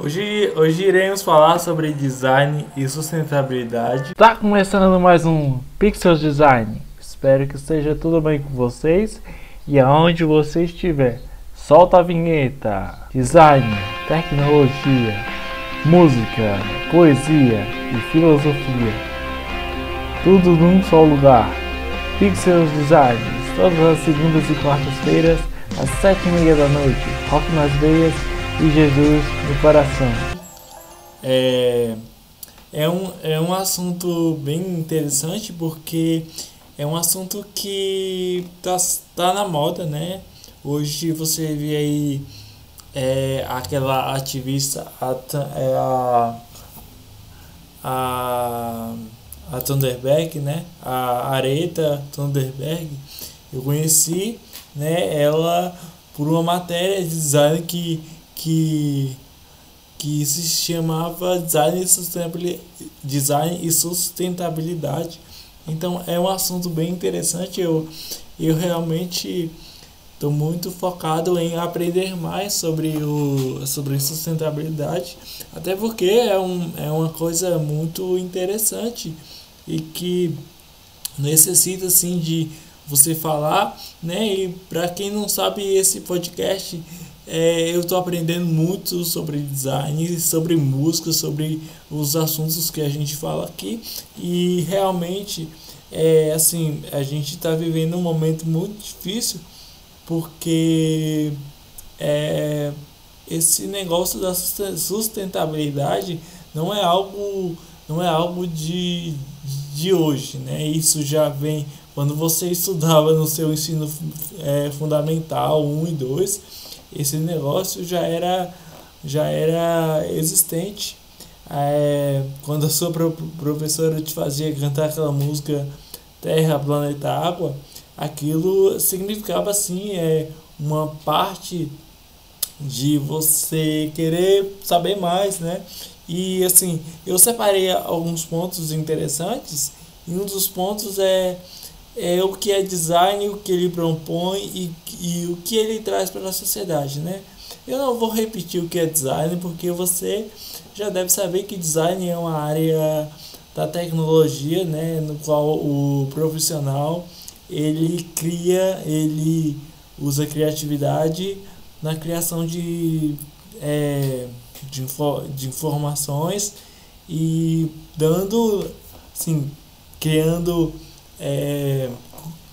Hoje, hoje iremos falar sobre design e sustentabilidade. Tá começando mais um Pixel Design. Espero que esteja tudo bem com vocês e aonde você estiver. Solta a vinheta. Design, tecnologia, música, poesia e filosofia. Tudo num só lugar. Pixels Design, todas as segundas e quartas-feiras, às sete e meia da noite. Rock nas veias e Jesus no coração. É, é, um, é um assunto bem interessante porque é um assunto que tá, tá na moda, né? Hoje você vê aí é, aquela ativista, a, é a, a, a Thunderberg, né? A Areta Thunderberg, eu conheci né, ela por uma matéria de design que, que, que se chamava design e, sustentabilidade, design e sustentabilidade. Então é um assunto bem interessante. Eu, eu realmente estou muito focado em aprender mais sobre, o, sobre sustentabilidade, até porque é, um, é uma coisa muito interessante e que necessita assim de você falar, né? E para quem não sabe, esse podcast é, eu estou aprendendo muito sobre design, sobre música, sobre os assuntos que a gente fala aqui e realmente é assim a gente está vivendo um momento muito difícil porque é, esse negócio da sustentabilidade não é algo não é algo de, de hoje, né? Isso já vem quando você estudava no seu ensino é, fundamental 1 e 2, esse negócio já era, já era existente. É, quando a sua professora te fazia cantar aquela música Terra, Planeta, Água, aquilo significava assim é uma parte de você querer saber mais, né? E assim, eu separei alguns pontos interessantes e um dos pontos é é, o que é design, o que ele propõe e, e o que ele traz para a sociedade, né? Eu não vou repetir o que é design, porque você já deve saber que design é uma área da tecnologia, né, no qual o profissional ele cria, ele usa criatividade na criação de, é, de, de informações e dando, assim, criando é,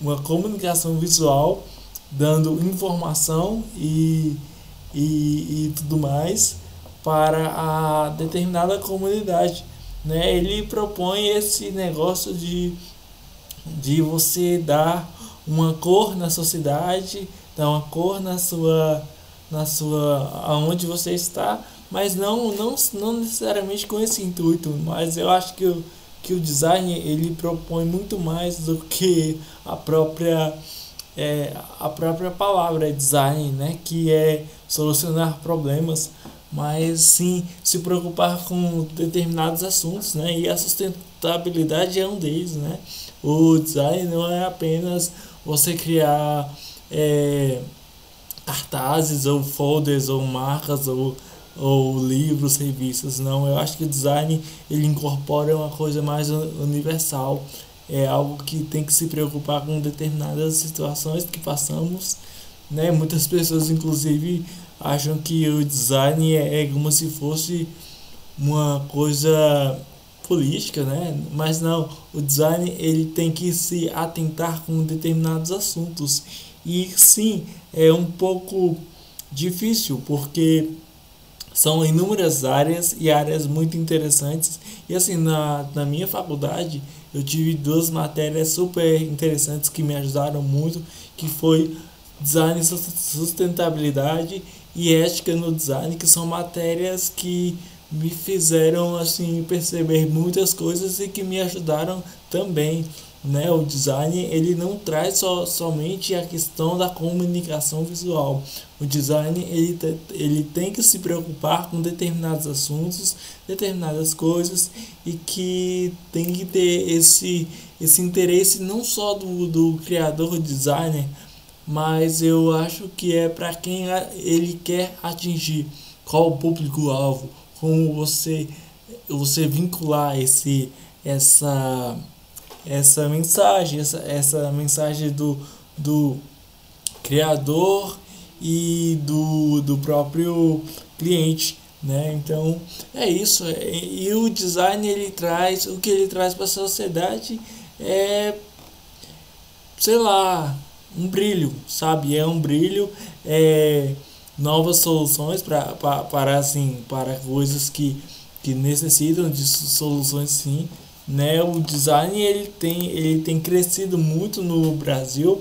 uma comunicação visual, dando informação e, e, e tudo mais para a determinada comunidade. Né? Ele propõe esse negócio de, de você dar uma cor na sociedade, dar uma cor na sua na sua aonde você está, mas não não, não necessariamente com esse intuito, mas eu acho que o que o design ele propõe muito mais do que a própria é, a própria palavra design, né, que é solucionar problemas, mas sim se preocupar com determinados assuntos, né, e a sustentabilidade é um deles, né. O design não é apenas você criar é, cartazes ou folders ou marcas ou ou livros, revistas, não. Eu acho que o design ele incorpora uma coisa mais universal, é algo que tem que se preocupar com determinadas situações que passamos, né? Muitas pessoas inclusive acham que o design é, é como se fosse uma coisa política, né? Mas não, o design ele tem que se atentar com determinados assuntos. E sim, é um pouco difícil porque são inúmeras áreas e áreas muito interessantes. E assim, na, na minha faculdade, eu tive duas matérias super interessantes que me ajudaram muito, que foi design sustentabilidade e ética no design, que são matérias que me fizeram assim perceber muitas coisas e que me ajudaram também né, o design ele não traz só, somente a questão da comunicação visual. O design ele, ele tem que se preocupar com determinados assuntos, determinadas coisas e que tem que ter esse, esse interesse não só do, do criador designer, mas eu acho que é para quem ele quer atingir. qual o público-alvo, como você, você vincular esse, essa, essa mensagem, essa, essa mensagem do, do criador e do, do próprio cliente. Né? Então é isso. E o design ele traz, o que ele traz para a sociedade é, sei lá, um brilho, sabe? É um brilho, é novas soluções para, para, para assim, para coisas que, que necessitam de soluções sim. Né? O design ele tem, ele tem crescido muito no Brasil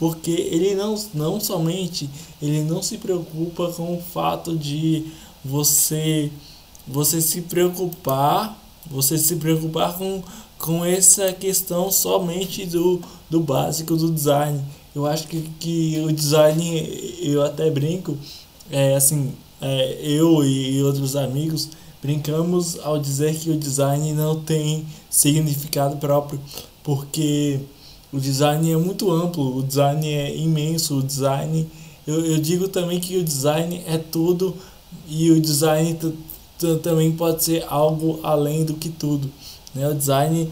porque ele não, não somente ele não se preocupa com o fato de você você se preocupar você se preocupar com, com essa questão somente do, do básico do design eu acho que, que o design eu até brinco é assim é, eu e outros amigos brincamos ao dizer que o design não tem significado próprio porque o design é muito amplo o design é imenso o design eu, eu digo também que o design é tudo e o design também pode ser algo além do que tudo. Né? O design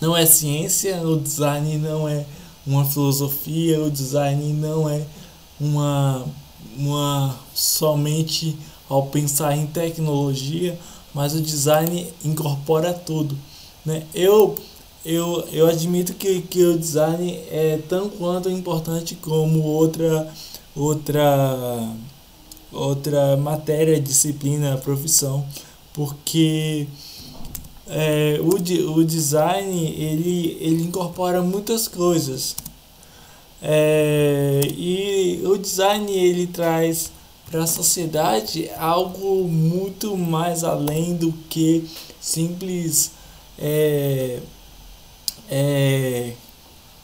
não é ciência, o design não é uma filosofia, o design não é uma, uma somente ao pensar em tecnologia, mas o design incorpora tudo. Né? Eu, eu, eu admito que, que o design é tão quanto importante como outra outra outra matéria, disciplina, profissão, porque é, o, o design ele, ele incorpora muitas coisas é, e o design ele traz para a sociedade algo muito mais além do que simples é, é,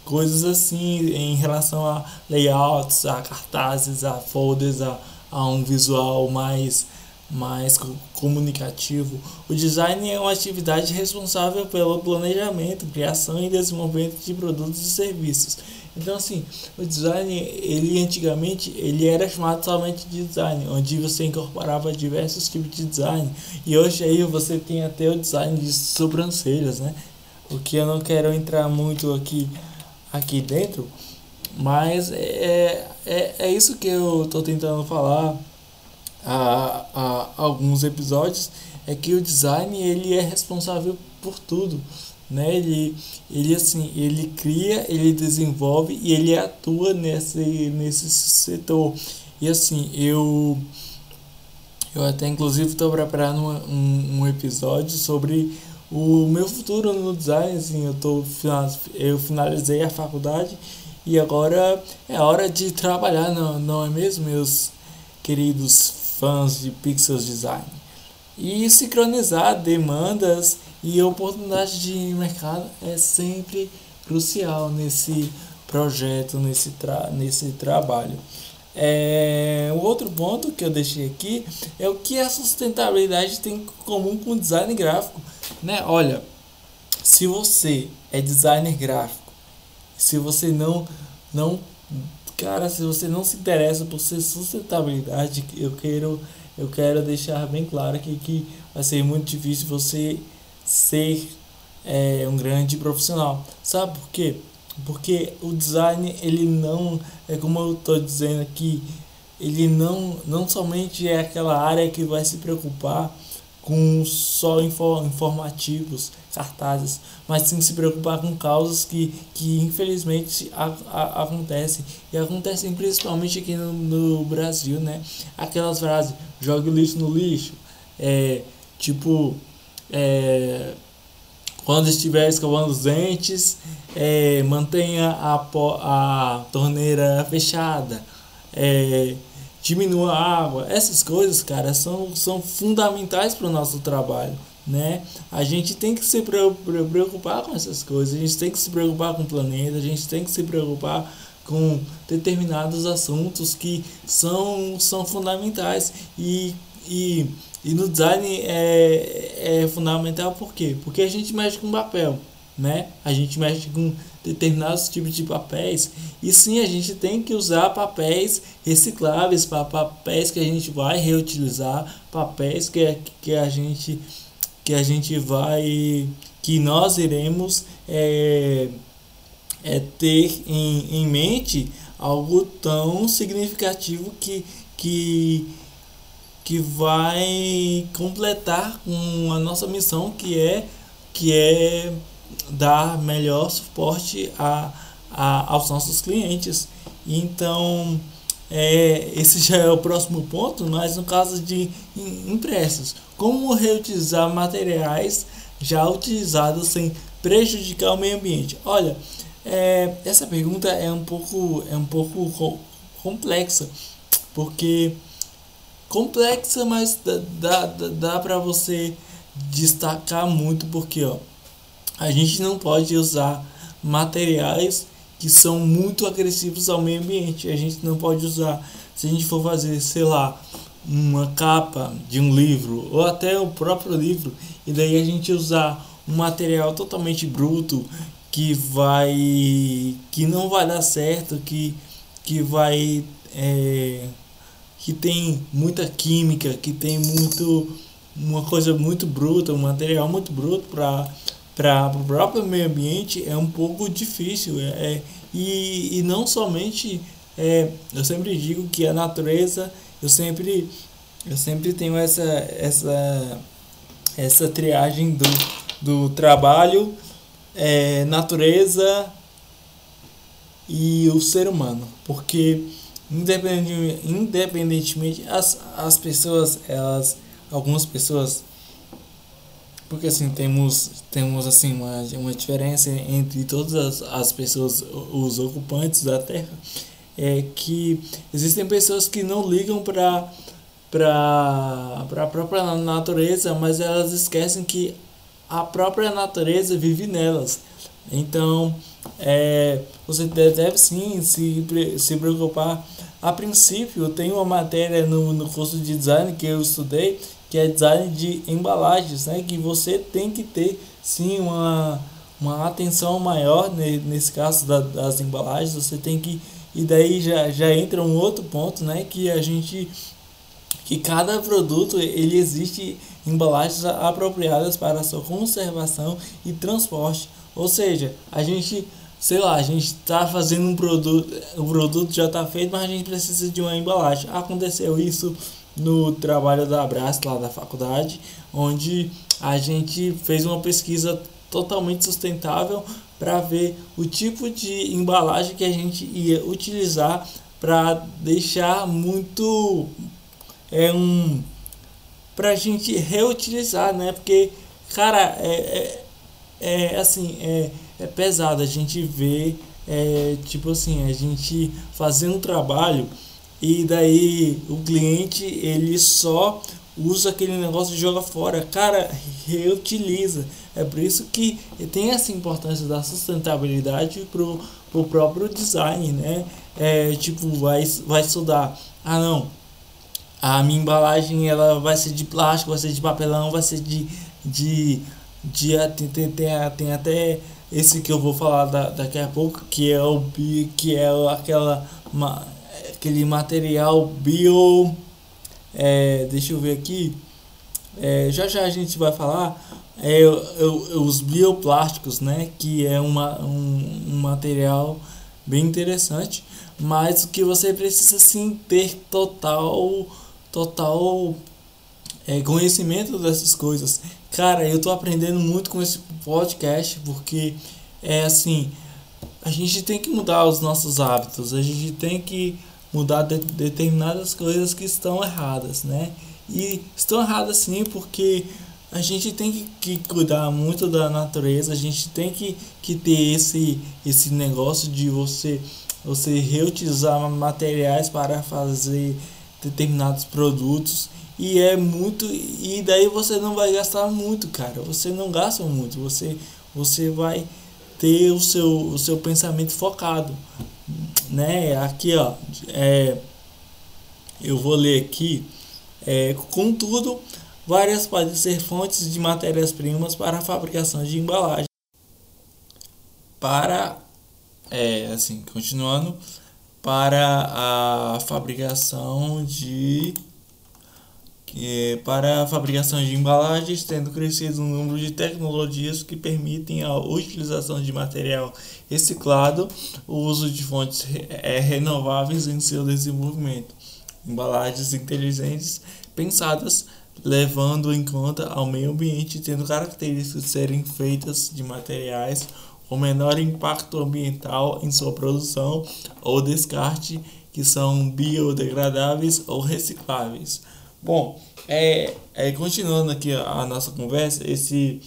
coisas assim em relação a layouts, a cartazes, a folders, a a um visual mais mais comunicativo. O design é uma atividade responsável pelo planejamento, criação e desenvolvimento de produtos e serviços. Então assim, o design, ele antigamente, ele era chamado somente de design, onde você incorporava diversos tipos de design. E hoje aí você tem até o design de sobrancelhas, né? O que eu não quero entrar muito aqui aqui dentro, mas é, é, é isso que eu estou tentando falar há, há alguns episódios, é que o design ele é responsável por tudo. Né? Ele, ele assim, ele cria, ele desenvolve e ele atua nesse, nesse setor. E assim, eu eu até inclusive estou preparando um, um episódio sobre o meu futuro no design, assim, eu tô eu finalizei a faculdade e agora é hora de trabalhar, não, não é mesmo, meus queridos fãs de Pixels Design? E sincronizar demandas e oportunidades de mercado é sempre crucial nesse projeto, nesse, tra nesse trabalho. É, o outro ponto que eu deixei aqui é o que a sustentabilidade tem em comum com o design gráfico. Né? Olha, se você é designer gráfico, se você não não cara, se você não se interessa por ser sustentabilidade, eu quero eu quero deixar bem claro que, que vai ser muito difícil você ser é, um grande profissional. Sabe por quê? Porque o design, ele não, é como eu estou dizendo aqui, ele não, não somente é aquela área que vai se preocupar com só informativos, cartazes, mas sim se preocupar com causas que, que infelizmente a, a, acontecem e acontecem principalmente aqui no, no Brasil, né? Aquelas frases, jogue o lixo no lixo, é, tipo, é, quando estiver escovando os dentes, é, mantenha a, a torneira fechada, é, diminua a água. Essas coisas, cara, são, são fundamentais para o nosso trabalho. Né? A gente tem que se preocupar com essas coisas, a gente tem que se preocupar com o planeta, a gente tem que se preocupar com determinados assuntos que são, são fundamentais e, e, e no design é, é fundamental por quê? Porque a gente mexe com papel, né? A gente mexe com determinados tipos de papéis. E sim, a gente tem que usar papéis recicláveis, papéis que a gente vai reutilizar, papéis que, que a gente que a gente vai que nós iremos é, é ter em, em mente algo tão significativo que, que, que vai completar com a nossa missão que é, que é dar melhor suporte a, a, aos nossos clientes. Então, é, esse já é o próximo ponto, mas no caso de impressos, como reutilizar materiais já utilizados sem prejudicar o meio ambiente? Olha, é, essa pergunta é um pouco, é um pouco complexa, porque complexa, mas dá, dá, dá para você destacar muito, porque ó, a gente não pode usar materiais que são muito agressivos ao meio ambiente. A gente não pode usar, se a gente for fazer, sei lá, uma capa de um livro ou até o próprio livro, e daí a gente usar um material totalmente bruto que vai que não vai dar certo, que que vai é, que tem muita química, que tem muito uma coisa muito bruta, um material muito bruto para para o próprio meio ambiente é um pouco difícil é, é, e, e não somente é, eu sempre digo que a natureza eu sempre eu sempre tenho essa essa essa triagem do, do trabalho é, natureza e o ser humano, porque independentemente, independentemente as, as pessoas, elas, algumas pessoas, porque assim temos temos assim uma, uma diferença entre todas as, as pessoas, os ocupantes da Terra, é que existem pessoas que não ligam para para a própria natureza, mas elas esquecem que a própria natureza vive nelas. Então, é, você deve sim se, se preocupar. A princípio, tem uma matéria no, no curso de design que eu estudei, que é design de embalagens, né? que você tem que ter sim uma, uma atenção maior nesse caso da, das embalagens. Você tem que. E daí já, já entra um outro ponto, né? Que a gente que cada produto ele existe embalagens apropriadas para sua conservação e transporte. Ou seja, a gente, sei lá, a gente está fazendo um produto, o produto já está feito, mas a gente precisa de uma embalagem. Aconteceu isso no trabalho da Abraço lá da faculdade, onde a gente fez uma pesquisa totalmente sustentável para ver o tipo de embalagem que a gente ia utilizar para deixar muito é um pra gente reutilizar, né? Porque, cara, é, é, é assim, é, é pesado a gente ver, é, tipo assim, a gente fazendo um trabalho e daí o cliente ele só usa aquele negócio e joga fora. Cara, reutiliza. É por isso que tem essa importância da sustentabilidade pro, pro próprio design, né? É, tipo, vai, vai estudar. Ah, não a minha embalagem ela vai ser de plástico, vai ser de papelão, vai ser de. de, de tem, tem, tem, tem até esse que eu vou falar da, daqui a pouco, que é o que é aquela aquele material bio é, deixa eu ver aqui é, já já a gente vai falar é, os bioplásticos né que é uma, um, um material bem interessante mas o que você precisa sim ter total total é, conhecimento dessas coisas. Cara, eu tô aprendendo muito com esse podcast porque é assim, a gente tem que mudar os nossos hábitos, a gente tem que mudar de, determinadas coisas que estão erradas, né? E estão erradas sim porque a gente tem que, que cuidar muito da natureza, a gente tem que, que ter esse, esse negócio de você, você reutilizar materiais para fazer determinados produtos e é muito e daí você não vai gastar muito, cara. Você não gasta muito, você você vai ter o seu o seu pensamento focado, né? Aqui, ó, é eu vou ler aqui é, contudo, várias podem ser fontes de matérias-primas para a fabricação de embalagem. Para é assim, continuando, para a fabricação de para a fabricação de embalagens, tendo crescido o número de tecnologias que permitem a utilização de material reciclado, o uso de fontes é, renováveis em seu desenvolvimento. Embalagens inteligentes pensadas levando em conta ao meio ambiente, tendo características de serem feitas de materiais com menor impacto ambiental em sua produção ou descarte, que são biodegradáveis ou recicláveis. Bom, é, é continuando aqui a, a nossa conversa, esse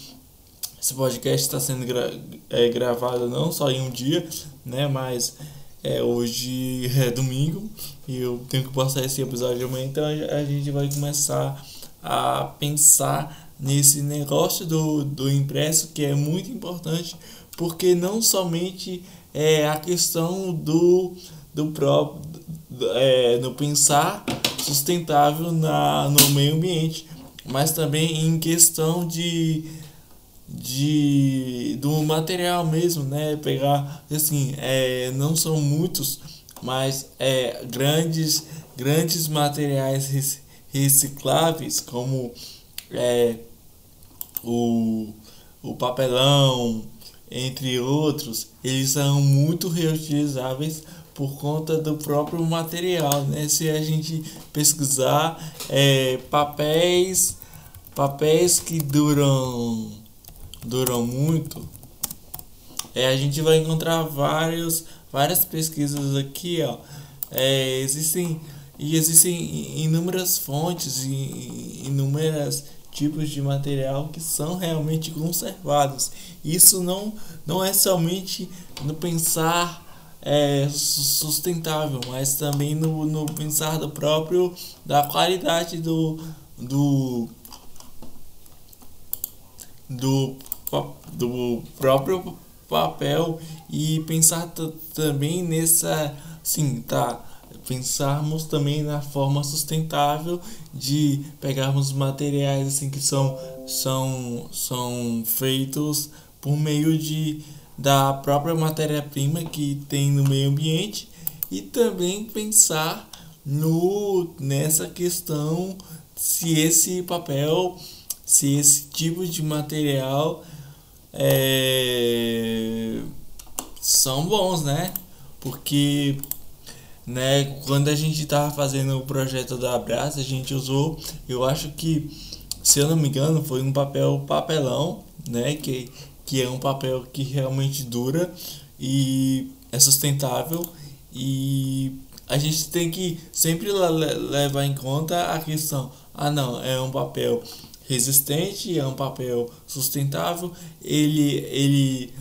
esse podcast está sendo gra é, gravado não só em um dia, né, mas é, hoje é domingo e eu tenho que postar esse episódio amanhã, então a gente vai começar a pensar nesse negócio do, do impresso que é muito importante, porque não somente é a questão do, do próprio é, no pensar sustentável na, no meio ambiente, mas também em questão de, de do material mesmo, né? Pegar assim, é, não são muitos, mas é, grandes grandes materiais recicláveis como é, o, o papelão, entre outros, eles são muito reutilizáveis por conta do próprio material, né? Se a gente pesquisar é, papéis, papéis que duram duram muito, é, a gente vai encontrar vários, várias pesquisas aqui, ó. É, existem e existem inúmeras fontes e inúmeras tipos de material que são realmente conservados. Isso não, não é somente no pensar é, sustentável, mas também no, no pensar do próprio da qualidade do do do, do próprio papel e pensar também nessa sim tá pensarmos também na forma sustentável de pegarmos materiais assim que são são são feitos por meio de da própria matéria-prima que tem no meio ambiente e também pensar no nessa questão se esse papel, se esse tipo de material é, são bons, né? Porque né, quando a gente estava fazendo o projeto da Abraça, a gente usou, eu acho que, se eu não me engano, foi um papel papelão, né, que que é um papel que realmente dura e é sustentável. E a gente tem que sempre levar em conta a questão ah não é um papel resistente é um papel sustentável ele ele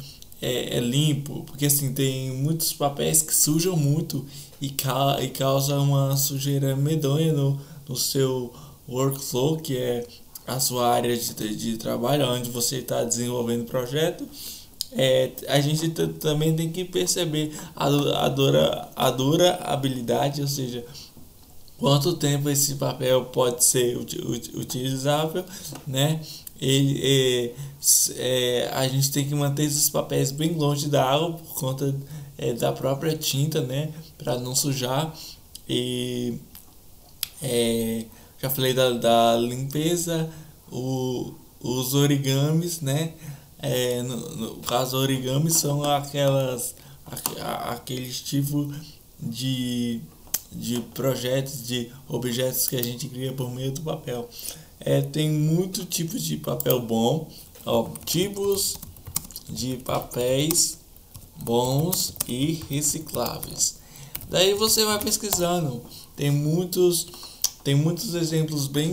é, é limpo porque assim tem muitos papéis que sujam muito e, ca e causa uma sujeira medonha no, no seu workflow que é a sua área de, de trabalho, onde você está desenvolvendo o projeto, é, a gente também tem que perceber a, a, dura, a durabilidade, ou seja, quanto tempo esse papel pode ser utilizável, né? Ele, é, é, a gente tem que manter esses papéis bem longe da água por conta é, da própria tinta, né? Para não sujar e é, já falei da, da limpeza, o, os origamis, né? É, no, no caso, origamis são aquelas aqueles tipos de, de projetos, de objetos que a gente cria por meio do papel. É, tem muito tipo de papel bom, ó, tipos de papéis bons e recicláveis. Daí você vai pesquisando, tem muitos tem muitos exemplos bem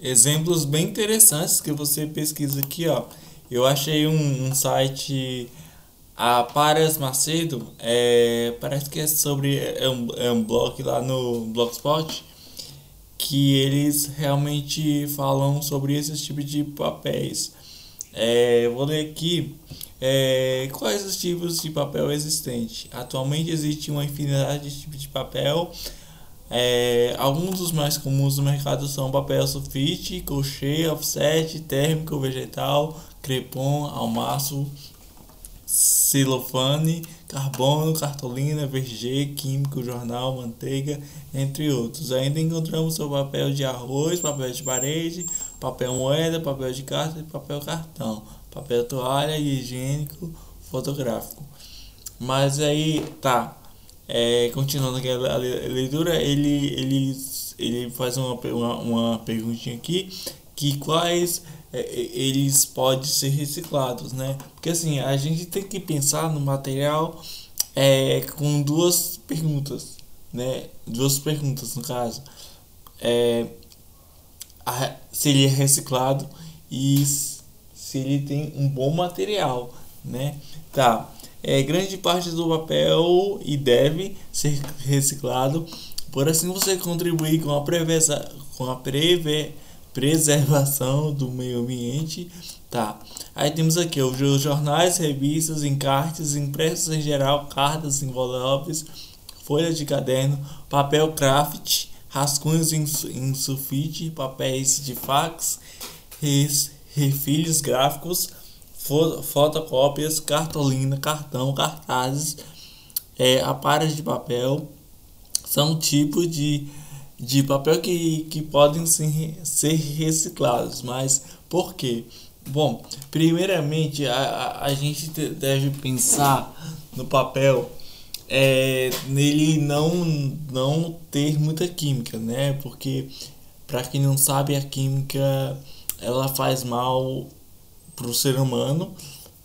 exemplos bem interessantes que você pesquisa aqui, ó. Eu achei um, um site a Paras Macedo, é, parece que é sobre é um, é um blog lá no Blogspot que eles realmente falam sobre esses tipos de papéis. É, vou ler aqui é, quais os tipos de papel existentes? Atualmente existe uma infinidade de tipos de papel. É, alguns dos mais comuns no mercado são papel sulfite, colchê, offset, térmico, vegetal, crepom, almaço, celofane, carbono, cartolina, VG, químico, jornal, manteiga, entre outros. Ainda encontramos o papel de arroz, papel de parede, papel moeda, papel de carta e papel cartão, papel toalha higiênico fotográfico. Mas aí, tá, é, continuando a leitura, ele, ele, ele faz uma, uma, uma perguntinha aqui, que quais é, eles podem ser reciclados, né? Porque assim, a gente tem que pensar no material é, com duas perguntas, né? Duas perguntas no caso. É, a, se ele é reciclado e se ele tem um bom material, né? Tá. É, grande parte do papel e deve ser reciclado, por assim você contribuir com a, prevesa, com a preve, preservação do meio ambiente. Tá. Aí temos aqui os jornais, revistas, encartes, impressos em geral, cartas, envelopes, folhas de caderno, papel craft, rascunhos em, em sulfite, papéis de fax, res, refilhos gráficos, fotocópias, cartolina, cartão, cartazes, é, aparelhos de papel, são tipos de de papel que, que podem ser, ser reciclados. Mas por quê? Bom, primeiramente a, a, a gente deve pensar no papel é, nele não, não ter muita química, né? Porque para quem não sabe a química ela faz mal para o ser humano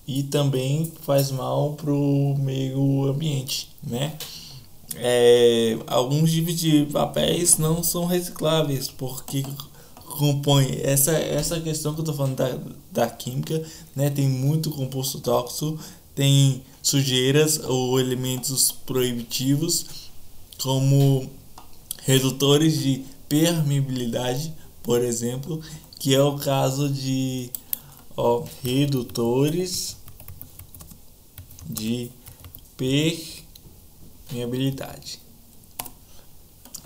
e também faz mal para o meio ambiente, né? é, alguns tipos de papéis não são recicláveis porque compõe essa essa questão que eu tô falando da, da química né tem muito composto tóxico tem sujeiras ou elementos proibitivos como redutores de permeabilidade por exemplo que é o caso de ó, redutores de per minha habilidade.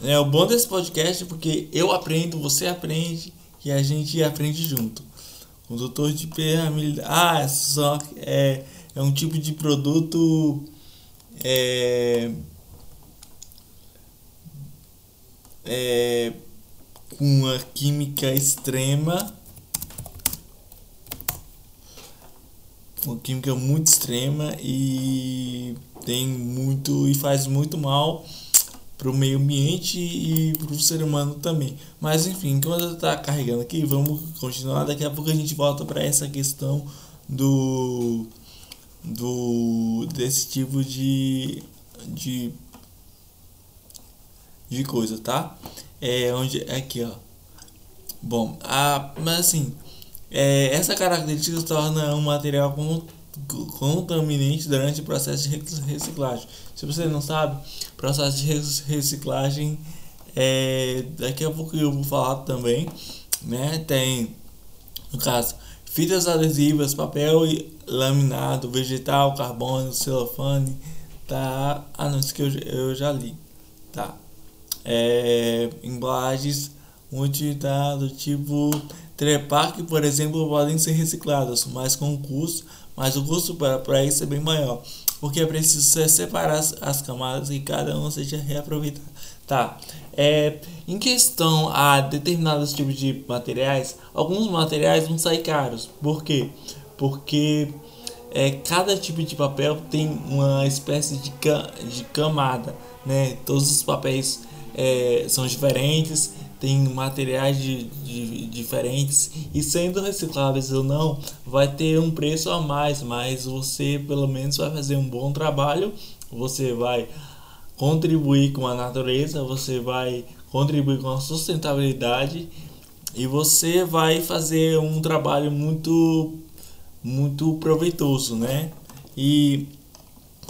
É o bom desse podcast é porque eu aprendo, você aprende e a gente aprende junto. O doutor de permeabilidade. Ah, só é, é um tipo de produto. É, é, uma química extrema. Uma química muito extrema e tem muito e faz muito mal para o meio ambiente e para o ser humano também. Mas enfim, enquanto está carregando aqui, vamos continuar. Daqui a pouco a gente volta para essa questão do do desse tipo de de de coisa, tá? É onde aqui, ó. Bom, a mas assim, é, essa característica torna um material contaminante durante o processo de reciclagem. Se você não sabe, processo de reciclagem é, daqui a pouco eu vou falar também, né? Tem no caso fitas adesivas, papel laminado, vegetal, carbono, celofane, tá? Ah, não, isso que eu, eu já li, tá? É, embalagens multidade do tipo Trepac, por exemplo, podem ser recicladas, mas com custo mas o custo para isso é bem maior, porque é preciso separar as, as camadas e cada uma seja reaproveitada. Tá. É, em questão a determinados tipos de materiais, alguns materiais vão sair caros. Por quê? Porque é, cada tipo de papel tem uma espécie de, de camada, né? Todos os papéis é, são diferentes tem materiais de, de, diferentes e sendo recicláveis ou não, vai ter um preço a mais, mas você pelo menos vai fazer um bom trabalho, você vai contribuir com a natureza, você vai contribuir com a sustentabilidade e você vai fazer um trabalho muito muito proveitoso, né? E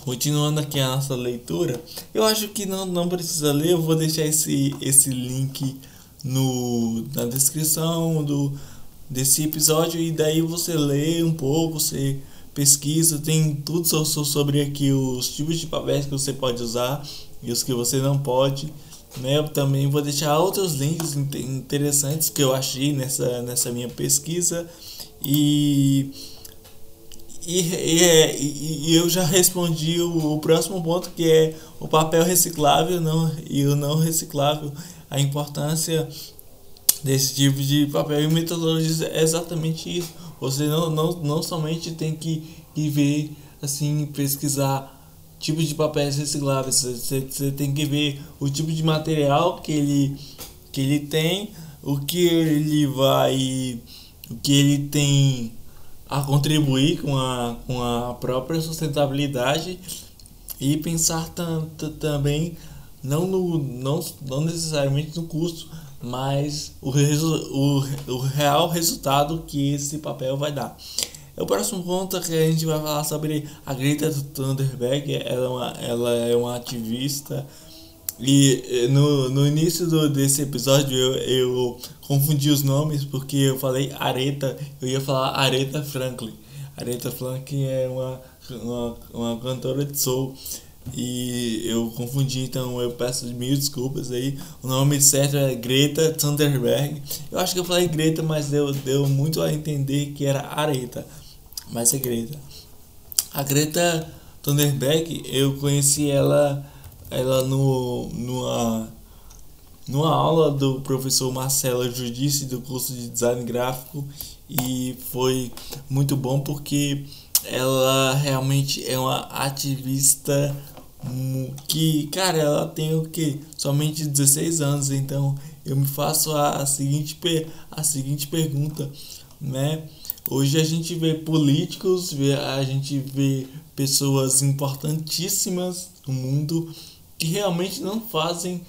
continuando aqui a nossa leitura, eu acho que não, não precisa ler, eu vou deixar esse, esse link no, na descrição do, desse episódio e daí você lê um pouco, você pesquisa, tem tudo sobre aqui os tipos de papéis que você pode usar e os que você não pode. Né? Eu também vou deixar outros links interessantes que eu achei nessa, nessa minha pesquisa E e, e, e, eu já respondi o, o, próximo ponto que é o papel reciclável não, e o não reciclável, a importância desse tipo de papel e metodologia é exatamente isso. Você não, não, não somente tem que, que ver, assim, pesquisar tipo de papéis recicláveis, você, você tem que ver o tipo de material que ele, que ele tem, o que ele vai, o que ele tem a contribuir com a, com a própria sustentabilidade e pensar também não, no, não, não necessariamente no custo, mas o, o, o real resultado que esse papel vai dar. O próximo ponto é que a gente vai falar sobre a Greta Thunberg. Ela é uma, ela é uma ativista e no, no início do, desse episódio eu, eu confundi os nomes porque eu falei Aretha, eu ia falar Aretha Franklin. Aretha Franklin é uma, uma, uma cantora de soul e eu confundi, então eu peço mil desculpas aí. O nome certo é Greta Thunberg. Eu acho que eu falei Greta, mas deu, deu muito a entender que era Aretha, mas é Greta. A Greta Thunberg, eu conheci ela ela no, numa, numa aula do professor Marcelo Judice do curso de design gráfico e foi muito bom porque ela realmente é uma ativista que, cara, ela tem o que? Somente 16 anos, então eu me faço a, seguinte, a seguinte pergunta, né? Hoje a gente vê políticos, a gente vê pessoas importantíssimas no mundo que realmente não fazem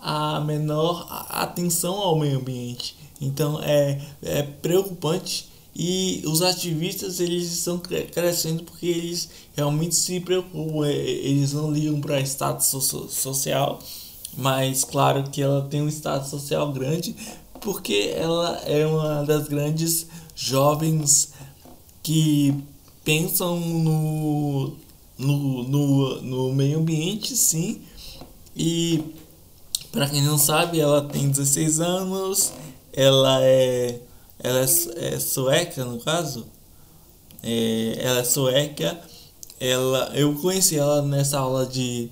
a menor atenção ao meio ambiente. Então é, é preocupante e os ativistas eles estão crescendo porque eles realmente se preocupam, é, eles não ligam para status social, mas claro que ela tem um status social grande porque ela é uma das grandes jovens que pensam no, no, no, no meio ambiente sim e para quem não sabe, ela tem 16 anos, ela é ela é, é sueca no caso. É, ela é sueca. Ela, eu conheci ela nessa aula de,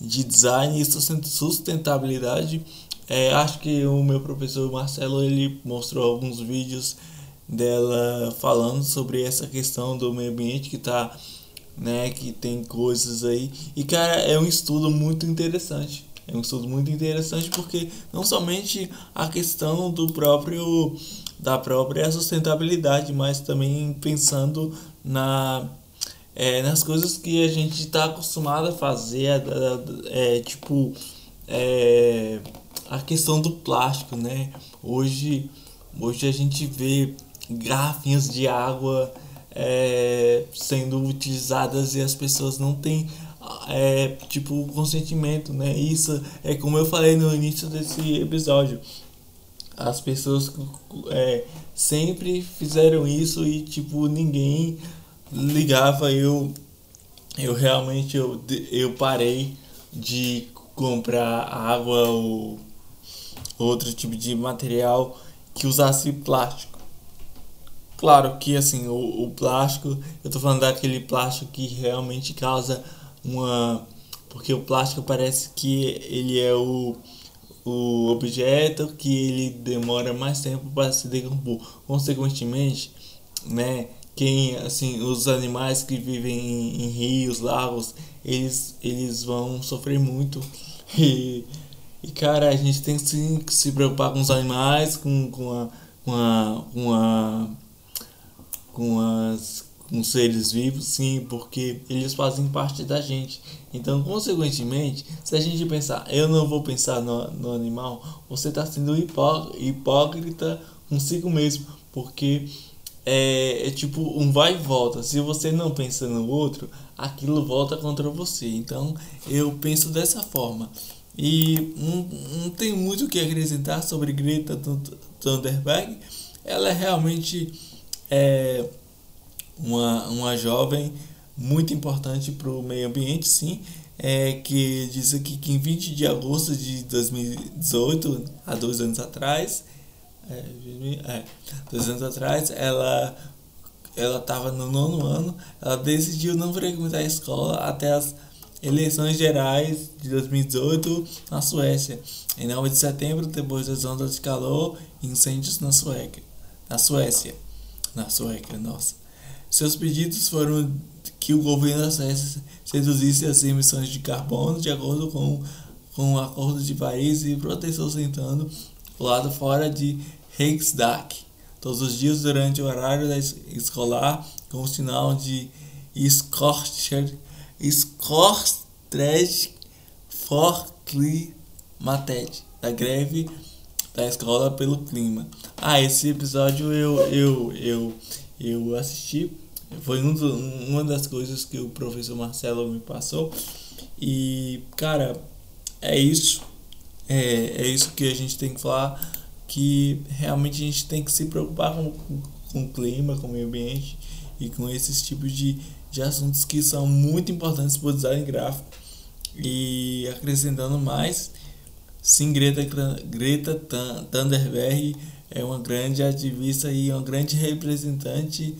de design e sustentabilidade. É, acho que o meu professor Marcelo ele mostrou alguns vídeos dela falando sobre essa questão do meio ambiente que está né? Que tem coisas aí. E, cara, é um estudo muito interessante. É um estudo muito interessante porque não somente a questão do próprio da própria sustentabilidade, mas também pensando na é, nas coisas que a gente está acostumado a fazer, é, tipo é, a questão do plástico, né? Hoje, hoje a gente vê garrafinhas de água é, sendo utilizadas e as pessoas não têm é, tipo consentimento, né? Isso é como eu falei no início desse episódio. As pessoas é, sempre fizeram isso e tipo ninguém ligava. Eu eu realmente eu, eu parei de comprar água ou outro tipo de material que usasse plástico Claro que assim, o, o plástico, eu tô falando daquele plástico que realmente causa uma. Porque o plástico parece que ele é o, o objeto que ele demora mais tempo para se decompor. Consequentemente, né, quem assim, os animais que vivem em, em rios, lagos, eles, eles vão sofrer muito. E, e cara, a gente tem sim que se preocupar com os animais, com, com a. Com a, com a com, as, com seres vivos, sim, porque eles fazem parte da gente. Então, consequentemente, se a gente pensar, eu não vou pensar no, no animal, você está sendo hipó, hipócrita consigo mesmo, porque é, é, tipo um vai e volta. Se você não pensa no outro, aquilo volta contra você. Então, eu penso dessa forma. E não, não tem muito o que acrescentar sobre Greta Thunberg. Ela é realmente é uma, uma jovem muito importante para o meio ambiente, sim, é, que diz aqui que em 20 de agosto de 2018, há dois anos atrás, é, é, dois anos atrás, ela ela estava no nono ano, ela decidiu não frequentar a escola até as eleições gerais de 2018 na Suécia. Em 9 de setembro, depois das ondas de calor e incêndios na Suécia. Na Suécia. Na Suécia, nossa. Seus pedidos foram que o governo da Suécia reduzisse as emissões de carbono de acordo com, com o Acordo de Paris e protestou sentando o lado fora de Riksdag todos os dias durante o horário escolar com o sinal de Scorcher, Scorstred for Climated, da greve da escola pelo clima. Ah, esse episódio eu eu eu eu assisti, foi um do, uma das coisas que o professor Marcelo me passou e cara, é isso. É, é isso que a gente tem que falar que realmente a gente tem que se preocupar com, com, com o clima, com o meio ambiente e com esses tipos de, de assuntos que são muito importantes para o design gráfico. E acrescentando mais, sim, Greta, Greta Thunberg é uma grande ativista e uma grande representante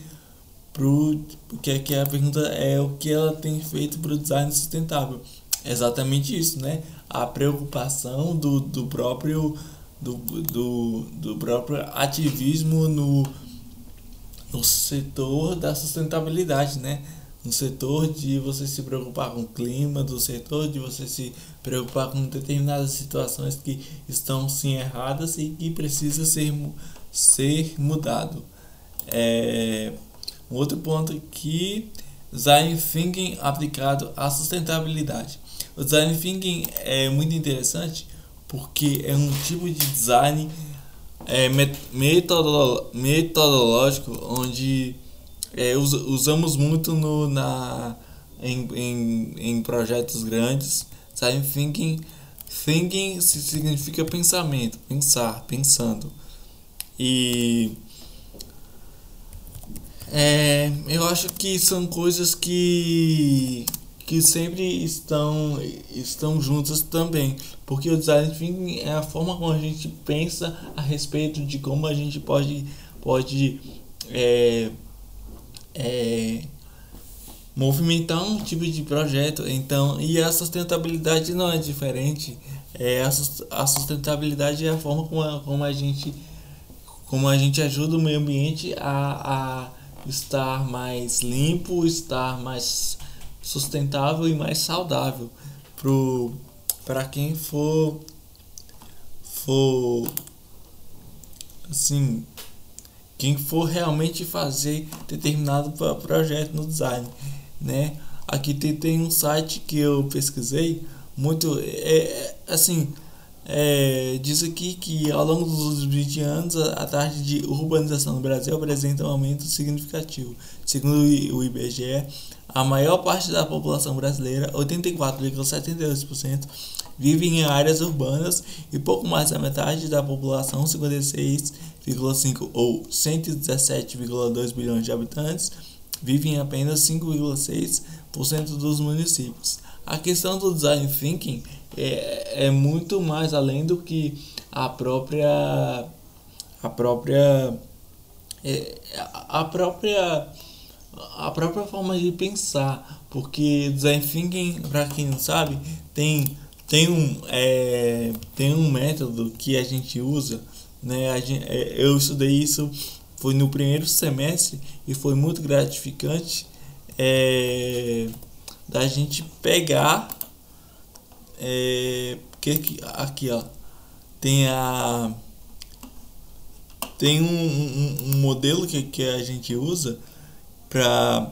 pro porque aqui a pergunta é o que ela tem feito para o design sustentável. É exatamente isso, né? A preocupação do, do próprio do, do, do próprio ativismo no, no setor da sustentabilidade, né? No setor de você se preocupar com o clima, do setor de você se preocupar com determinadas situações que estão sim erradas e que precisa ser, ser mudado. É, um outro ponto que design thinking aplicado à sustentabilidade. O design thinking é muito interessante porque é um tipo de design é, metodológico onde é, usamos muito no, na, em, em, em projetos grandes. Design thinking, thinking significa pensamento, pensar, pensando. E é, eu acho que são coisas que que sempre estão, estão juntas também. Porque o design thinking é a forma como a gente pensa a respeito de como a gente pode, pode é, é, movimentar um tipo de projeto. Então, e a sustentabilidade não é diferente. É, a, sustentabilidade é a forma como a, como a gente como a gente ajuda o meio ambiente a, a estar mais limpo, estar mais sustentável e mais saudável para quem for for assim quem for realmente fazer determinado projeto no design né aqui tem, tem um site que eu pesquisei muito é, é assim é, diz aqui que ao longo dos 20 anos a, a taxa de urbanização no Brasil apresenta um aumento significativo. Segundo o IBGE, a maior parte da população brasileira, 84,72%, vive em áreas urbanas e pouco mais da metade da população, 56,5% ou 117,2 bilhões de habitantes, vive em apenas 5,6% dos municípios. A questão do design thinking é, é muito mais além do que a própria a própria é, a própria a própria forma de pensar, porque design thinking, para quem não sabe, tem tem um é, tem um método que a gente usa, né? Gente, é, eu estudei isso foi no primeiro semestre e foi muito gratificante é, da gente pegar é, que aqui ó tem a tem um, um, um modelo que, que a gente usa para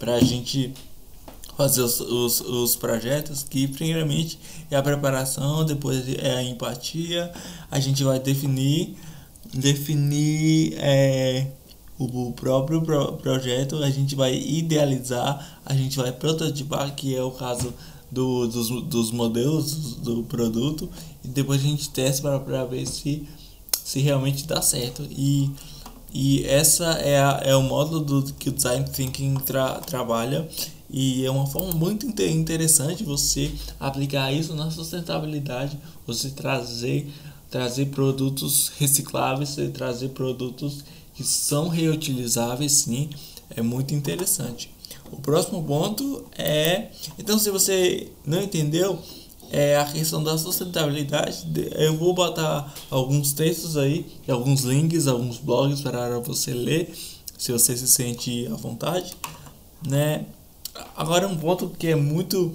a gente fazer os, os, os, projetos que primeiramente é a preparação, depois é a empatia, a gente vai definir definir é, o, próprio pro, projeto, a gente vai idealizar, a gente vai prototipar, que é o caso do, dos, dos modelos do produto, e depois a gente testa para ver se, se realmente dá certo. E e essa é, a, é o módulo do, que o Design Thinking tra, trabalha e é uma forma muito interessante você aplicar isso na sustentabilidade, você trazer, trazer produtos recicláveis, trazer produtos que são reutilizáveis sim, é muito interessante. O próximo ponto é. Então, se você não entendeu, é a questão da sustentabilidade. Eu vou botar alguns textos aí, alguns links, alguns blogs para você ler, se você se sente à vontade, né? Agora um ponto que é muito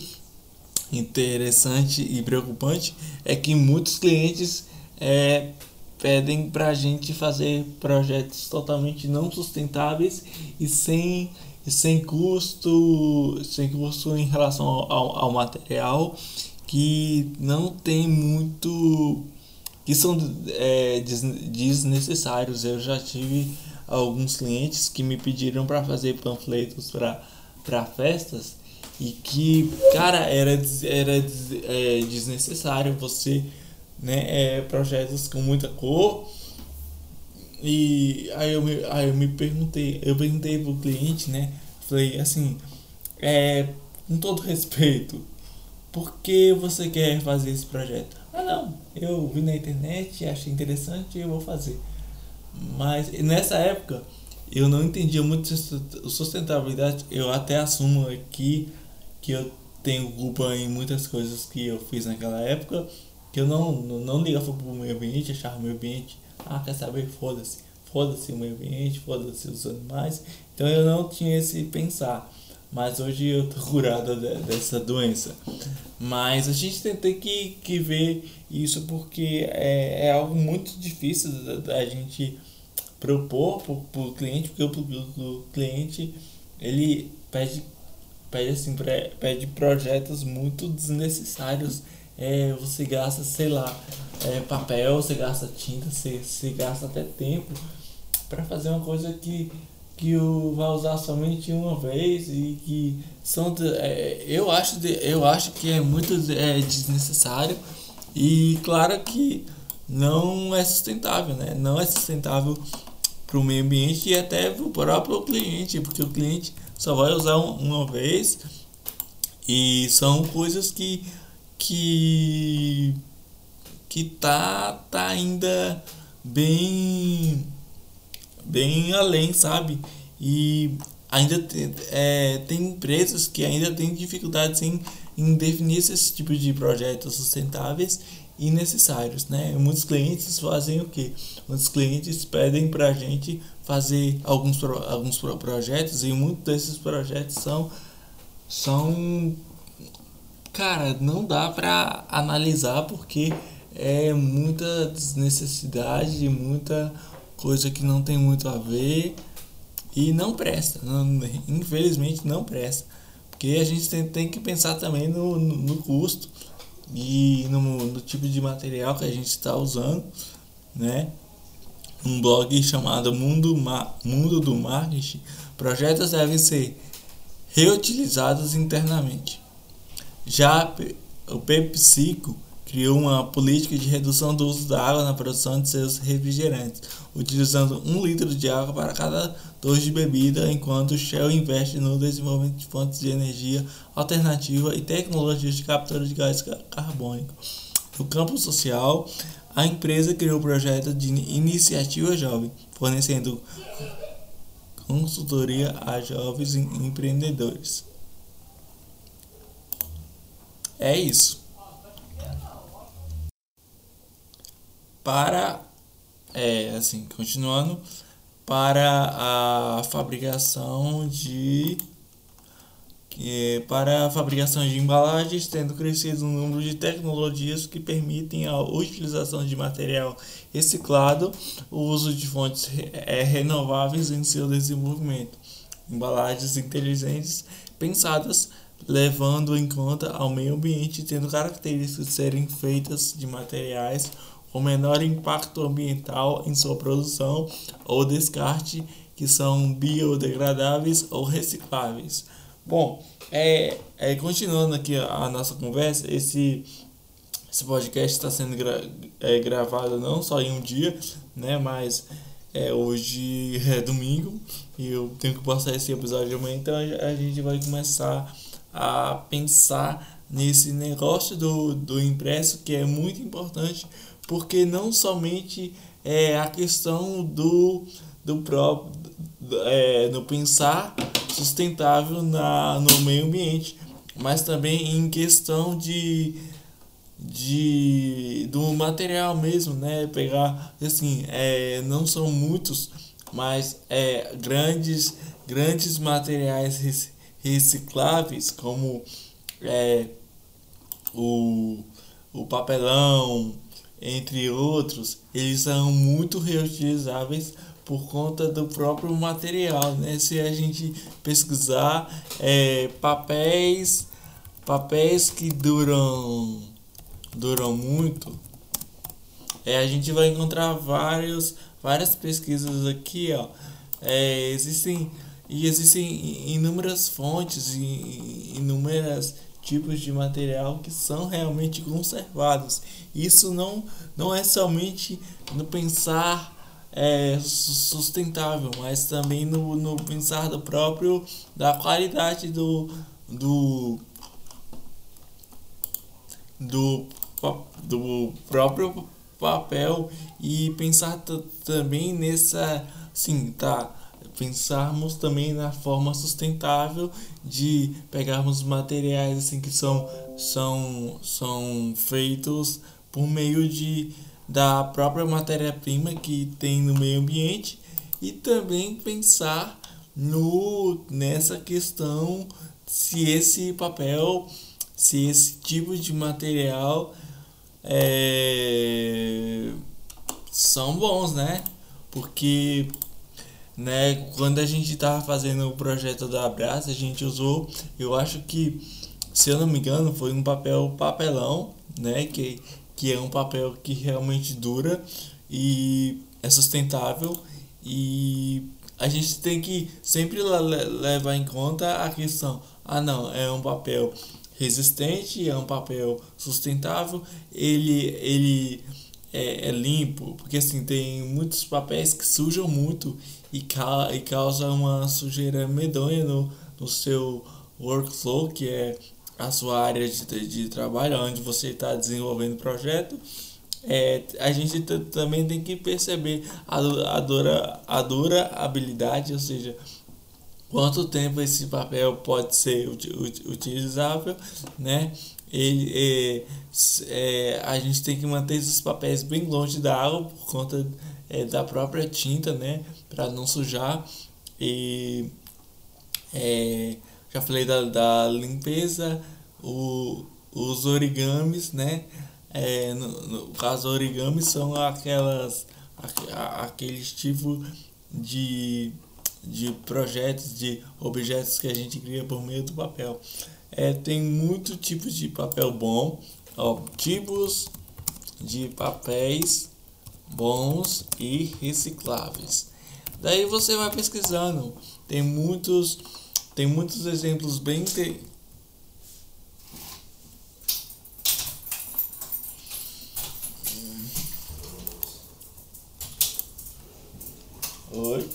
interessante e preocupante é que muitos clientes é, pedem para a gente fazer projetos totalmente não sustentáveis e sem, sem custo sem custo em relação ao, ao material que não tem muito que são é, desnecessários. Eu já tive alguns clientes que me pediram para fazer panfletos para festas e que cara era era é, desnecessário você né é, projetos com muita cor. E aí eu me, aí eu me perguntei eu perguntei pro cliente né falei assim é com todo respeito por que você quer fazer esse projeto? Ah não eu vi na internet achei interessante eu vou fazer. Mas nessa época eu não entendia muito sustentabilidade eu até assumo aqui que eu tenho culpa em muitas coisas que eu fiz naquela época, que eu não, não, não ligava pro meio ambiente, achava o meio ambiente, ah, quer saber, foda-se, foda-se o meio ambiente, foda-se os animais, então eu não tinha esse pensar, mas hoje eu tô curada de, dessa doença. Mas a gente tem, que, que ver isso porque é, é algo muito difícil da, da gente propor pro, pro cliente, porque o, o cliente ele pede pede assim pede projetos muito desnecessários. É, você gasta sei lá é, papel você gasta tinta você, você gasta até tempo para fazer uma coisa que que o vai usar somente uma vez e que são é, eu acho de, eu acho que é muito é, desnecessário e claro que não é sustentável né? Não é sustentável para o meio ambiente e até para o próprio cliente porque o cliente só vai usar uma vez. E são coisas que que que tá tá ainda bem bem além sabe? E ainda tem, é, tem empresas que ainda têm dificuldades em, em definir esse tipo de projetos sustentáveis e necessários né? Muitos clientes fazem o que muitos clientes pedem para a gente fazer alguns, alguns projetos e muitos desses projetos são são cara não dá para analisar porque é muita desnecessidade muita coisa que não tem muito a ver e não presta não, infelizmente não presta porque a gente tem, tem que pensar também no, no, no custo e no, no tipo de material que a gente está usando né um blog chamado Mundo, Ma Mundo do Marketing, projetos devem ser reutilizados internamente. Já o PepsiCo criou uma política de redução do uso da água na produção de seus refrigerantes, utilizando um litro de água para cada dois de bebida, enquanto Shell investe no desenvolvimento de fontes de energia alternativa e tecnologias de captura de gás carbônico. No campo social, a empresa criou o projeto de Iniciativa Jovem, fornecendo consultoria a jovens empreendedores. É isso. Para, é, assim, continuando, para a fabricação de é, para a fabricação de embalagens, tendo crescido o número de tecnologias que permitem a utilização de material reciclado, o uso de fontes é, renováveis em seu desenvolvimento. Embalagens inteligentes pensadas levando em conta ao meio ambiente, tendo características de serem feitas de materiais com menor impacto ambiental em sua produção ou descarte, que são biodegradáveis ou recicláveis. Bom, é, é, continuando aqui a nossa conversa, esse, esse podcast está sendo gra, é, gravado não só em um dia, né, mas é, hoje é domingo e eu tenho que postar esse episódio amanhã, então a gente vai começar a pensar nesse negócio do, do impresso que é muito importante, porque não somente é a questão do, do próprio é, no pensar sustentável na, no meio ambiente, mas também em questão de de do material mesmo, né? Pegar assim, é, não são muitos, mas é grandes grandes materiais recicláveis como é, o, o papelão, entre outros, eles são muito reutilizáveis por conta do próprio material, né? Se a gente pesquisar é, papéis, papéis que duram duram muito, é, a gente vai encontrar vários, várias pesquisas aqui, ó. É, existem e existem inúmeras fontes e inúmeras tipos de material que são realmente conservados. Isso não, não é somente no pensar é, sustentável, mas também no, no pensar do próprio da qualidade do do do, do próprio papel e pensar também nessa sim tá pensarmos também na forma sustentável de pegarmos materiais assim que são são são feitos por meio de da própria matéria-prima que tem no meio ambiente e também pensar no nessa questão se esse papel se esse tipo de material é, são bons né? Porque né? Quando a gente tava fazendo o projeto da Abraça, a gente usou, eu acho que, se eu não me engano, foi um papel papelão, né? Que, que é um papel que realmente dura e é sustentável e a gente tem que sempre levar em conta a questão, ah não, é um papel resistente, é um papel sustentável, ele ele é, é limpo, porque assim tem muitos papéis que sujam muito e, ca e causa uma sujeira medonha no, no seu workflow, que é a sua área de, de trabalho, onde você está desenvolvendo o projeto. É, a gente também tem que perceber a, a, dura, a durabilidade, ou seja, quanto tempo esse papel pode ser utilizável, né? Ele, é, é, a gente tem que manter esses papéis bem longe da água por conta é, da própria tinta, né? Para não sujar. E é, já falei da, da limpeza, o, os origamis, né? É, no, no caso, origamis são aquelas aqueles tipos de, de projetos, de objetos que a gente cria por meio do papel. É, tem muitos tipos de papel bom, ó, tipos de papéis bons e recicláveis. Daí você vai pesquisando, tem muitos tem muitos exemplos bem. Oi.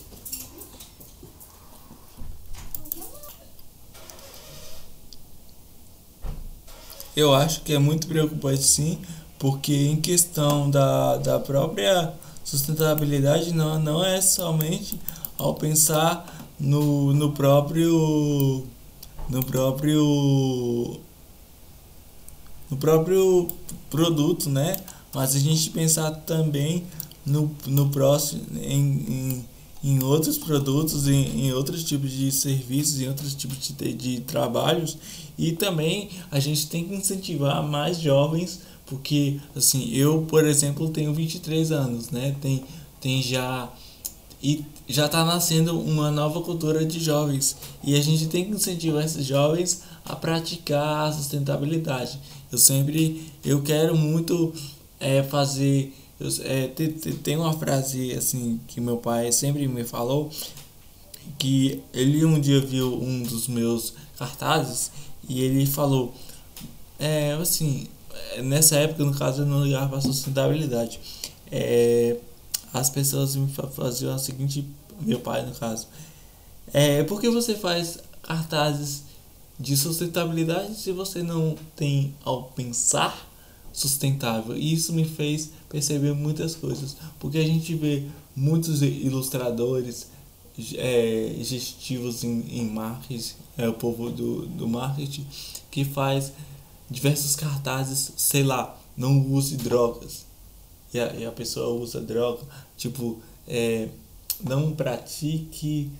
Eu acho que é muito preocupante sim, porque em questão da, da própria sustentabilidade não, não é somente ao pensar no, no próprio no próprio no próprio produto, né? Mas a gente pensar também no, no próximo em, em, em outros produtos, em, em outros tipos de serviços, em outros tipos de, de trabalhos e também a gente tem que incentivar mais jovens porque, assim, eu, por exemplo, tenho 23 anos, né? Tem, tem já. E já está nascendo uma nova cultura de jovens. E a gente tem que incentivar esses jovens a praticar a sustentabilidade. Eu sempre. Eu quero muito é, fazer. Eu, é, tem, tem uma frase assim que meu pai sempre me falou que ele um dia viu um dos meus cartazes e ele falou é assim nessa época, no caso, eu não ligava para sustentabilidade. É, as pessoas me faziam a seguinte, meu pai no caso, é, por que você faz cartazes de sustentabilidade se você não tem ao pensar sustentável? E isso me fez perceber muitas coisas, porque a gente vê muitos ilustradores é, gestivos em, em marketing, é o povo do, do marketing, que faz diversos cartazes, sei lá, não use drogas. E a, e a pessoa usa droga, tipo, é, não pratique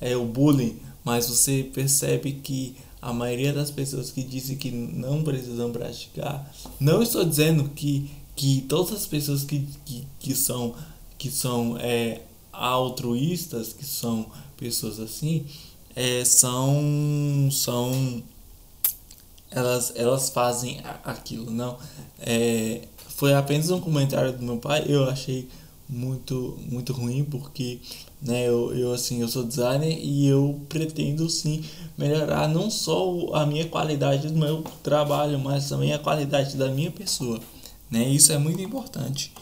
é, o bullying, mas você percebe que a maioria das pessoas que dizem que não precisam praticar, não estou dizendo que, que todas as pessoas que, que, que são, que são é, altruístas, que são pessoas assim, é, são, são elas, elas fazem aquilo, não. É, foi apenas um comentário do meu pai, eu achei muito, muito ruim, porque né, eu, eu, assim, eu sou designer e eu pretendo sim melhorar não só a minha qualidade do meu trabalho, mas também a qualidade da minha pessoa. Né? Isso é muito importante.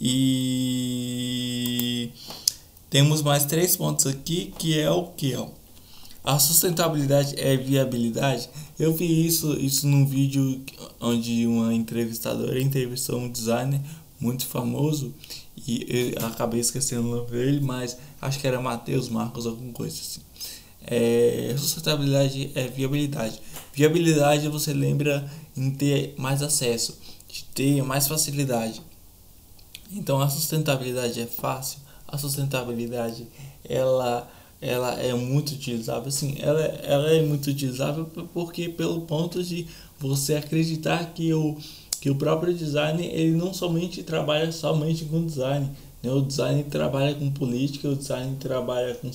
E temos mais três pontos aqui, que é o que? A sustentabilidade é viabilidade. Eu vi isso, isso num vídeo onde uma entrevistadora entrevistou um designer muito famoso e eu acabei esquecendo o nome dele, mas acho que era Matheus Marcos, alguma coisa assim. É, sustentabilidade é viabilidade. Viabilidade você lembra em ter mais acesso, de ter mais facilidade. Então a sustentabilidade é fácil, a sustentabilidade ela ela é muito utilizável assim ela, ela é muito utilizável porque pelo ponto de você acreditar que o que o próprio design ele não somente trabalha somente com design né? o design trabalha com política o design trabalha com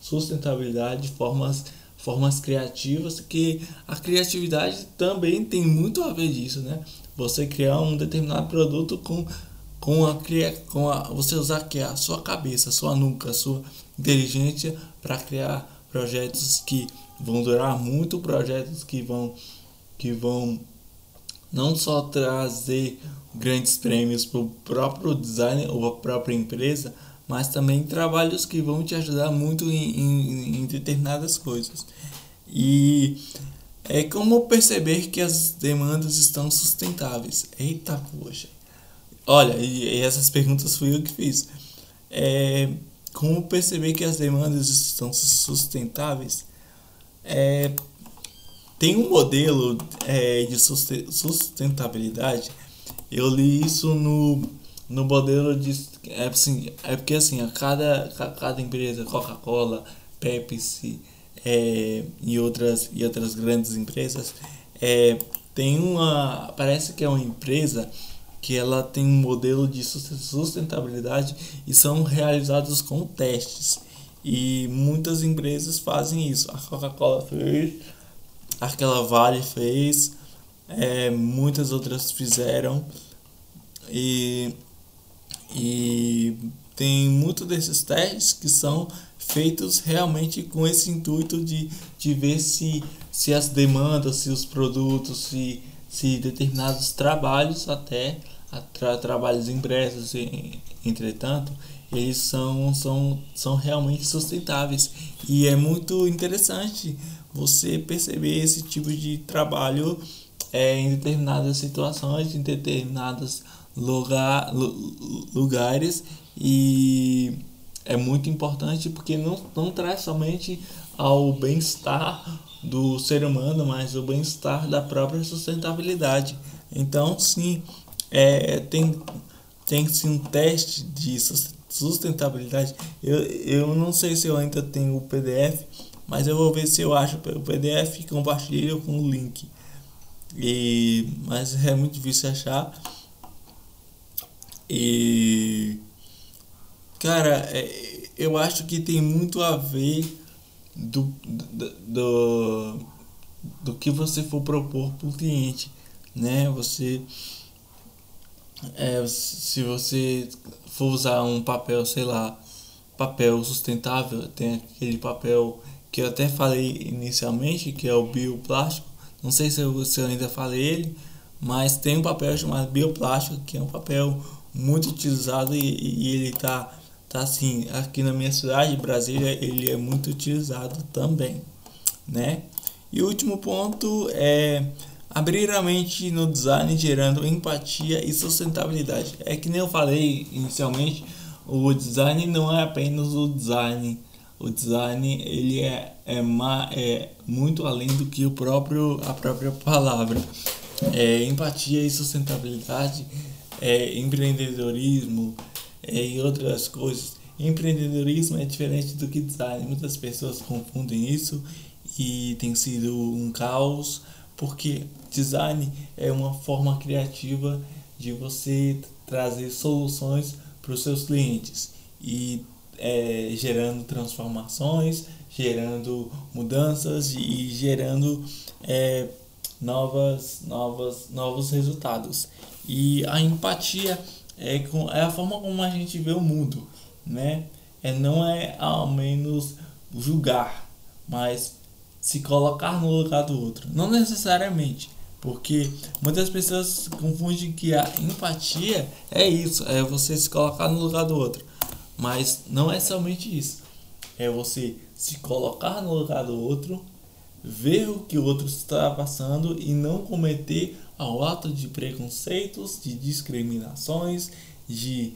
sustentabilidade formas formas criativas que a criatividade também tem muito a ver disso né você criar um determinado produto com com a, com a você usar que a sua cabeça, sua nuca, sua inteligência para criar projetos que vão durar muito, projetos que vão que vão não só trazer grandes prêmios para o próprio designer ou a própria empresa, mas também trabalhos que vão te ajudar muito em, em, em determinadas coisas. E é como perceber que as demandas estão sustentáveis. Eita, poxa. Olha, e, e essas perguntas fui eu que fiz. É, como perceber que as demandas estão sustentáveis? É, tem um modelo é, de sustentabilidade. Eu li isso no, no modelo de. É, assim, é porque assim, a cada, cada empresa, Coca-Cola, Pepsi é, e, outras, e outras grandes empresas, é, tem uma. Parece que é uma empresa que ela tem um modelo de sustentabilidade e são realizados com testes. E muitas empresas fazem isso. A Coca-Cola fez, aquela Vale fez, é, muitas outras fizeram. E, e tem muitos desses testes que são feitos realmente com esse intuito de, de ver se, se as demandas, se os produtos, se, se determinados trabalhos até tra trabalhos impressos, entretanto, eles são, são, são realmente sustentáveis. E é muito interessante você perceber esse tipo de trabalho é, em determinadas situações, em determinados lugar, lugares. E é muito importante porque não, não traz somente ao bem-estar do ser humano, mas o bem-estar da própria sustentabilidade. Então, sim, é, tem, tem sim um teste de sustentabilidade. Eu, eu não sei se eu ainda tenho o PDF, mas eu vou ver se eu acho o PDF e compartilho com o link. E, mas é muito difícil achar. E cara, é, eu acho que tem muito a ver do, do, do, do que você for propor para o cliente, né? Você é, se você for usar um papel, sei lá, papel sustentável, tem aquele papel que eu até falei inicialmente, que é o bioplástico. Não sei se eu, se eu ainda falei ele, mas tem um papel chamado bioplástico, que é um papel muito utilizado e, e ele tá, tá assim, aqui na minha cidade, Brasília, ele é muito utilizado também, né? E o último ponto é Abrir a mente no design gerando empatia e sustentabilidade. É que nem eu falei inicialmente, o design não é apenas o design o design ele é, é, ma, é muito além do que o próprio, a própria palavra. É, empatia e sustentabilidade, é, empreendedorismo é, e outras coisas. Empreendedorismo é diferente do que design. Muitas pessoas confundem isso e tem sido um caos, porque design é uma forma criativa de você trazer soluções para os seus clientes e é, gerando transformações, gerando mudanças e gerando é, novas, novas, novos resultados. E a empatia é, com, é a forma como a gente vê o mundo, né? É, não é ao menos julgar, mas se colocar no lugar do outro. Não necessariamente, porque muitas pessoas confundem que a empatia é isso, é você se colocar no lugar do outro. Mas não é somente isso. É você se colocar no lugar do outro, ver o que o outro está passando e não cometer ao ato de preconceitos, de discriminações, de,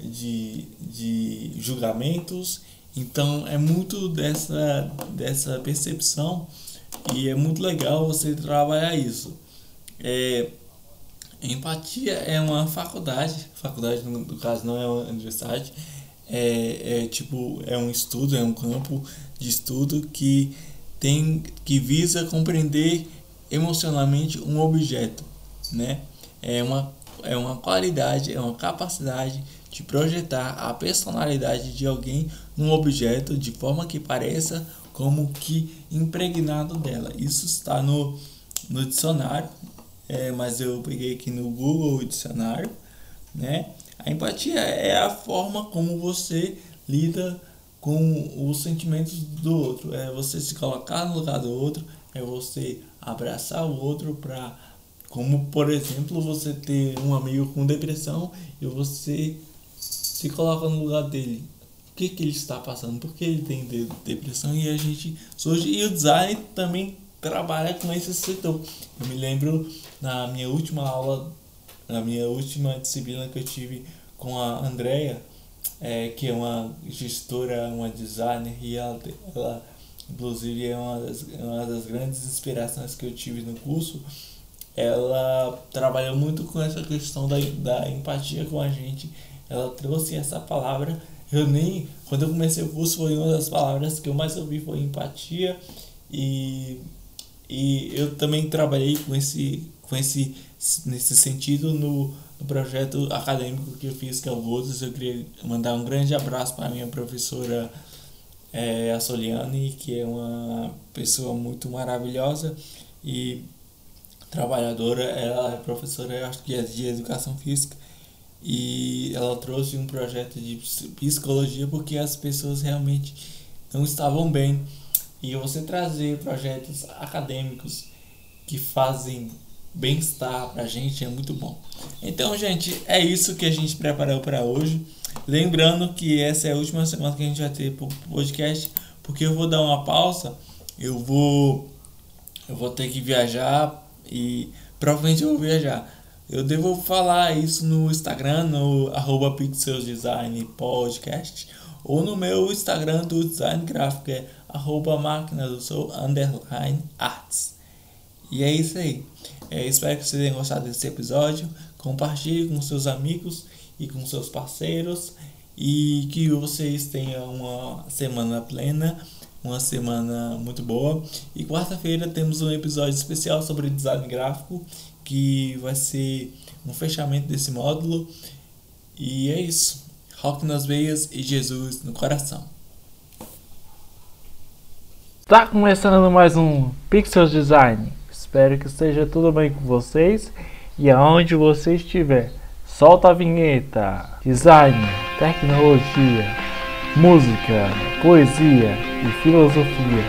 de, de julgamentos. Então é muito dessa, dessa percepção e é muito legal você trabalhar isso. É, empatia é uma faculdade, faculdade no, no caso não é uma universidade, é, é tipo é um estudo, é um campo de estudo que tem que visa compreender emocionalmente um objeto, né? É uma é uma qualidade, é uma capacidade de projetar a personalidade de alguém num objeto de forma que pareça como que impregnado dela. Isso está no, no dicionário, é, mas eu peguei aqui no Google dicionário, né? A empatia é a forma como você lida com os sentimentos do outro. É você se colocar no lugar do outro, é você abraçar o outro para como por exemplo você ter um amigo com depressão e você se coloca no lugar dele. O que, que ele está passando? Por que ele tem depressão? E a gente surge. E o design também trabalha com esse setor. Eu me lembro na minha última aula na minha última disciplina que eu tive com a Andrea, é, que é uma gestora, uma designer, e ela, ela inclusive é uma das, uma das grandes inspirações que eu tive no curso, ela trabalhou muito com essa questão da, da empatia com a gente. Ela trouxe essa palavra. Eu nem. Quando eu comecei o curso, foi uma das palavras que eu mais ouvi foi empatia. E, e eu também trabalhei com esse, com esse nesse sentido no, no projeto acadêmico que eu fiz, que é o Votos. Eu queria mandar um grande abraço para a minha professora é, a Soliane, que é uma pessoa muito maravilhosa e trabalhadora. Ela é professora, acho que é de educação física. E ela trouxe um projeto de psicologia porque as pessoas realmente não estavam bem. E você trazer projetos acadêmicos que fazem bem-estar pra gente é muito bom. Então, gente, é isso que a gente preparou para hoje. Lembrando que essa é a última semana que a gente vai ter podcast, porque eu vou dar uma pausa, eu vou eu vou ter que viajar e provavelmente eu vou viajar. Eu devo falar isso no Instagram, no arroba Design Podcast, ou no meu Instagram do design gráfico, é arroba máquina do sol underline arts. E é isso aí. É, espero que vocês tenham gostado desse episódio. Compartilhe com seus amigos e com seus parceiros. E que vocês tenham uma semana plena, uma semana muito boa. E quarta-feira temos um episódio especial sobre design gráfico, que vai ser um fechamento desse módulo. E é isso. Rock nas veias e Jesus no coração. Tá começando mais um Pixels Design. Espero que esteja tudo bem com vocês e aonde você estiver. Solta a vinheta. Design, tecnologia, música, poesia e filosofia.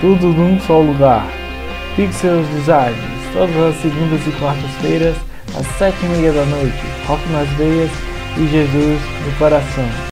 Tudo num só lugar. Pixels Designs, todas as segundas e quartas-feiras, às sete e meia da noite. Rock nas veias e Jesus no coração.